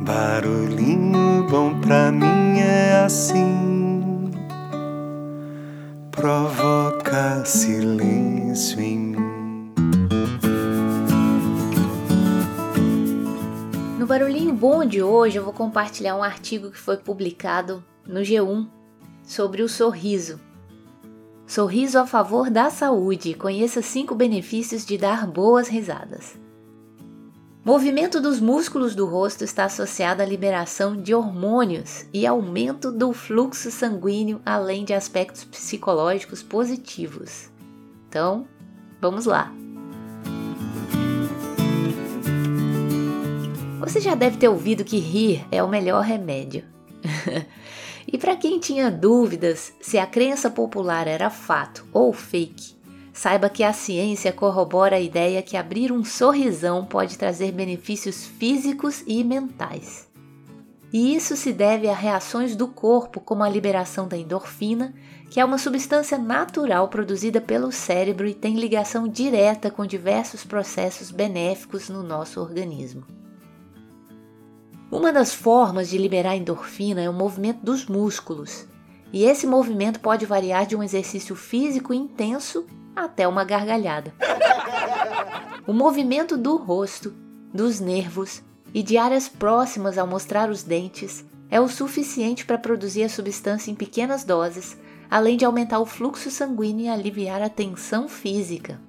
Barulhinho bom pra mim é assim, provoca silêncio em mim. No Barulhinho Bom de hoje eu vou compartilhar um artigo que foi publicado no G1 sobre o sorriso. Sorriso a favor da saúde. Conheça cinco benefícios de dar boas risadas. Movimento dos músculos do rosto está associado à liberação de hormônios e aumento do fluxo sanguíneo, além de aspectos psicológicos positivos. Então, vamos lá! Você já deve ter ouvido que rir é o melhor remédio. e para quem tinha dúvidas se a crença popular era fato ou fake, saiba que a ciência corrobora a ideia que abrir um sorrisão pode trazer benefícios físicos e mentais. E isso se deve a reações do corpo, como a liberação da endorfina, que é uma substância natural produzida pelo cérebro e tem ligação direta com diversos processos benéficos no nosso organismo. Uma das formas de liberar endorfina é o movimento dos músculos, e esse movimento pode variar de um exercício físico intenso até uma gargalhada. O movimento do rosto, dos nervos e de áreas próximas ao mostrar os dentes é o suficiente para produzir a substância em pequenas doses, além de aumentar o fluxo sanguíneo e aliviar a tensão física.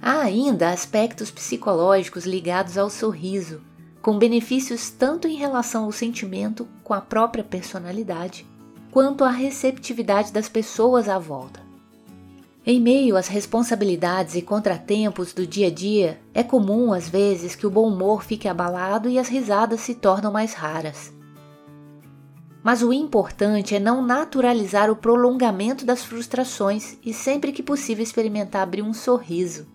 Há ainda aspectos psicológicos ligados ao sorriso, com benefícios tanto em relação ao sentimento com a própria personalidade, quanto à receptividade das pessoas à volta. Em meio às responsabilidades e contratempos do dia a dia, é comum às vezes que o bom humor fique abalado e as risadas se tornam mais raras. Mas o importante é não naturalizar o prolongamento das frustrações e sempre que possível experimentar abrir um sorriso.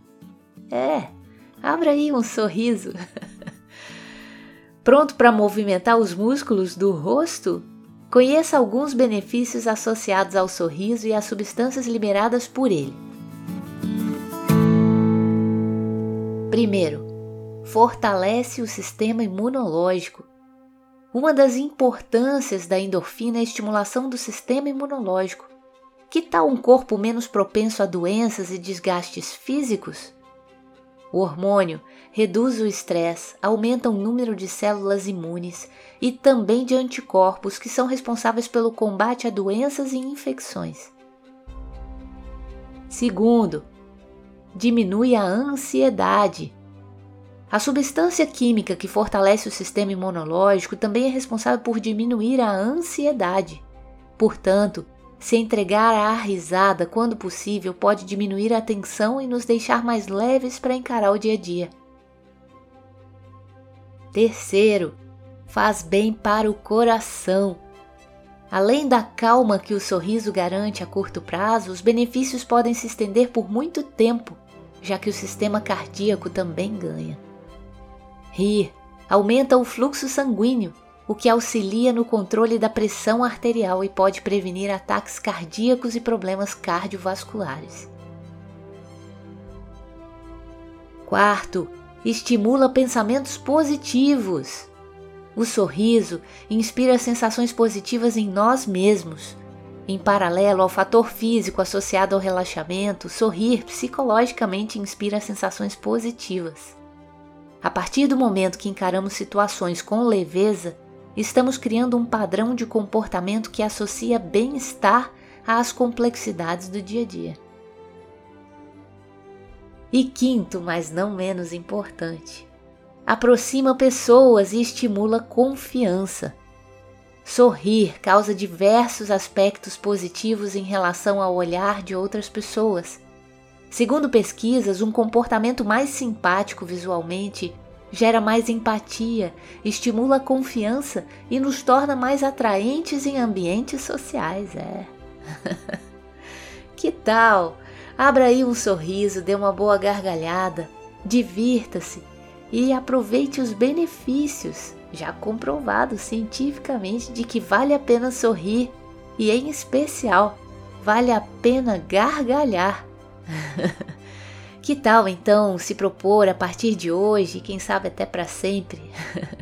É, abra aí um sorriso. Pronto para movimentar os músculos do rosto? Conheça alguns benefícios associados ao sorriso e às substâncias liberadas por ele. Primeiro, fortalece o sistema imunológico. Uma das importâncias da endorfina é a estimulação do sistema imunológico. Que tal um corpo menos propenso a doenças e desgastes físicos? O hormônio reduz o estresse, aumenta o número de células imunes e também de anticorpos que são responsáveis pelo combate a doenças e infecções. Segundo, diminui a ansiedade. A substância química que fortalece o sistema imunológico também é responsável por diminuir a ansiedade. Portanto, se entregar à risada quando possível pode diminuir a tensão e nos deixar mais leves para encarar o dia a dia. Terceiro, faz bem para o coração. Além da calma que o sorriso garante a curto prazo, os benefícios podem se estender por muito tempo, já que o sistema cardíaco também ganha. Rir aumenta o fluxo sanguíneo, o que auxilia no controle da pressão arterial e pode prevenir ataques cardíacos e problemas cardiovasculares. Quarto, estimula pensamentos positivos. O sorriso inspira sensações positivas em nós mesmos. Em paralelo ao fator físico associado ao relaxamento, sorrir psicologicamente inspira sensações positivas. A partir do momento que encaramos situações com leveza, estamos criando um padrão de comportamento que associa bem-estar às complexidades do dia a dia. E quinto, mas não menos importante, aproxima pessoas e estimula confiança. Sorrir causa diversos aspectos positivos em relação ao olhar de outras pessoas. Segundo pesquisas, um comportamento mais simpático visualmente gera mais empatia, estimula a confiança e nos torna mais atraentes em ambientes sociais. É. que tal? Abra aí um sorriso, dê uma boa gargalhada, divirta-se e aproveite os benefícios, já comprovados cientificamente, de que vale a pena sorrir e, em especial, vale a pena gargalhar. Que tal então se propor a partir de hoje, quem sabe até para sempre,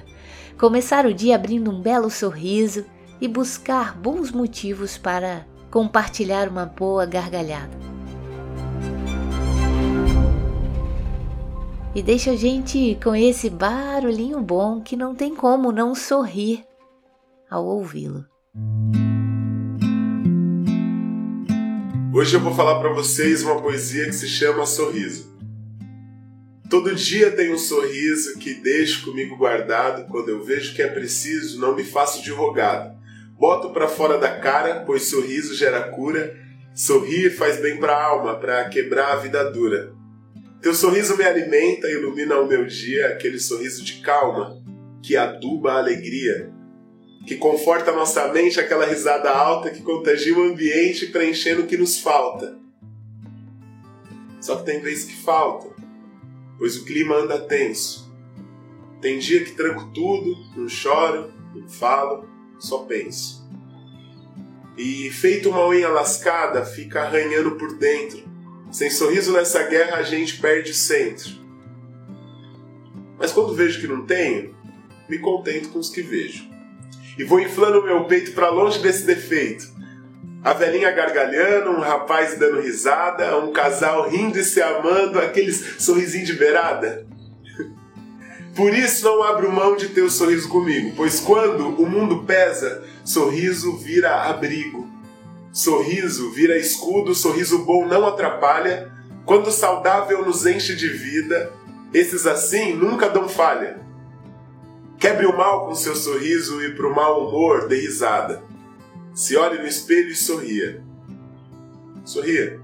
começar o dia abrindo um belo sorriso e buscar bons motivos para compartilhar uma boa gargalhada? E deixa a gente com esse barulhinho bom que não tem como não sorrir ao ouvi-lo. Hoje eu vou falar para vocês uma poesia que se chama Sorriso. Todo dia tem um sorriso que deixo comigo guardado, quando eu vejo que é preciso, não me faço de rogado. Boto para fora da cara, pois sorriso gera cura. Sorrir faz bem para a alma, para quebrar a vida dura. Teu sorriso me alimenta ilumina o meu dia, aquele sorriso de calma que aduba a alegria que conforta nossa mente aquela risada alta que contagia o ambiente preenchendo o que nos falta. Só que tem vezes que falta, pois o clima anda tenso. Tem dia que tranco tudo, não choro, não falo, só penso. E feito uma unha lascada, fica arranhando por dentro. Sem sorriso nessa guerra a gente perde o centro. Mas quando vejo que não tenho, me contento com os que vejo e vou inflando meu peito para longe desse defeito. A velhinha gargalhando, um rapaz dando risada, um casal rindo e se amando, aqueles sorrisinhos de beirada. Por isso não abro mão de ter o sorriso comigo, pois quando o mundo pesa, sorriso vira abrigo. Sorriso vira escudo, sorriso bom não atrapalha. Quando saudável nos enche de vida, esses assim nunca dão falha. Quebre o mal com seu sorriso e pro mau humor dê risada. Se olhe no espelho e sorria. Sorria.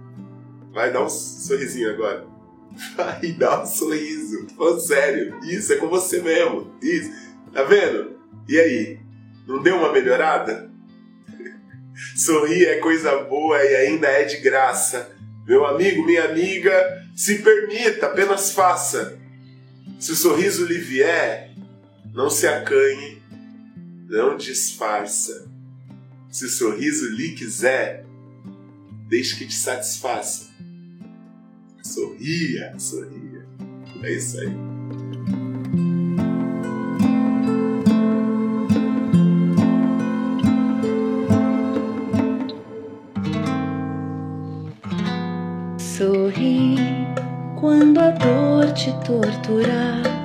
Vai dar um sorrisinho agora. Vai dar um sorriso. Tô sério. Isso, é com você mesmo. Isso. Tá vendo? E aí? Não deu uma melhorada? Sorrir é coisa boa e ainda é de graça. Meu amigo, minha amiga, se permita, apenas faça. Se o sorriso lhe vier, não se acanhe, não disfarça. Se o sorriso lhe quiser, deixe que te satisfaça. Sorria, sorria. É isso aí. Sorri quando a dor te torturar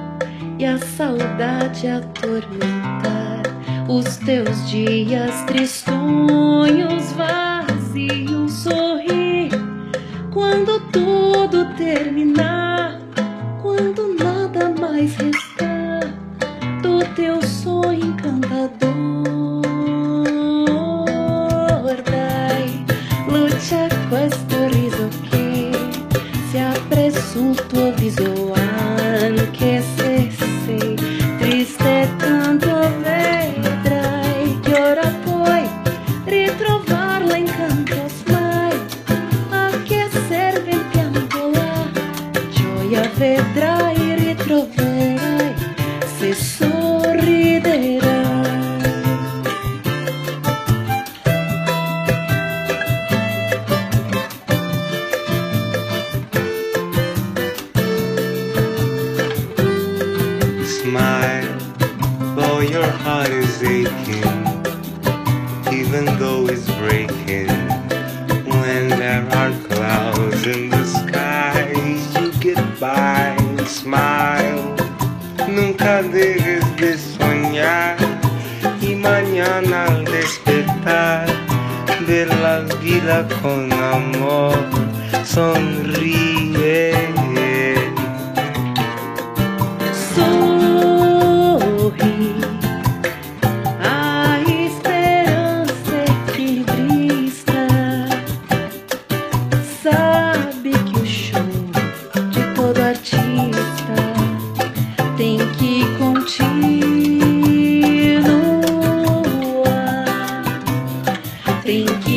e a saudade atormentar os teus dias tristonhos, vazios, sorrir quando tudo terminar, quando nada mais restar do teu sonho encantador. Dai lucha questo riso Shanti. Smile. Nunca dejes de soñar y mañana al despertar ver la vida con amor, sonríe. Thank you.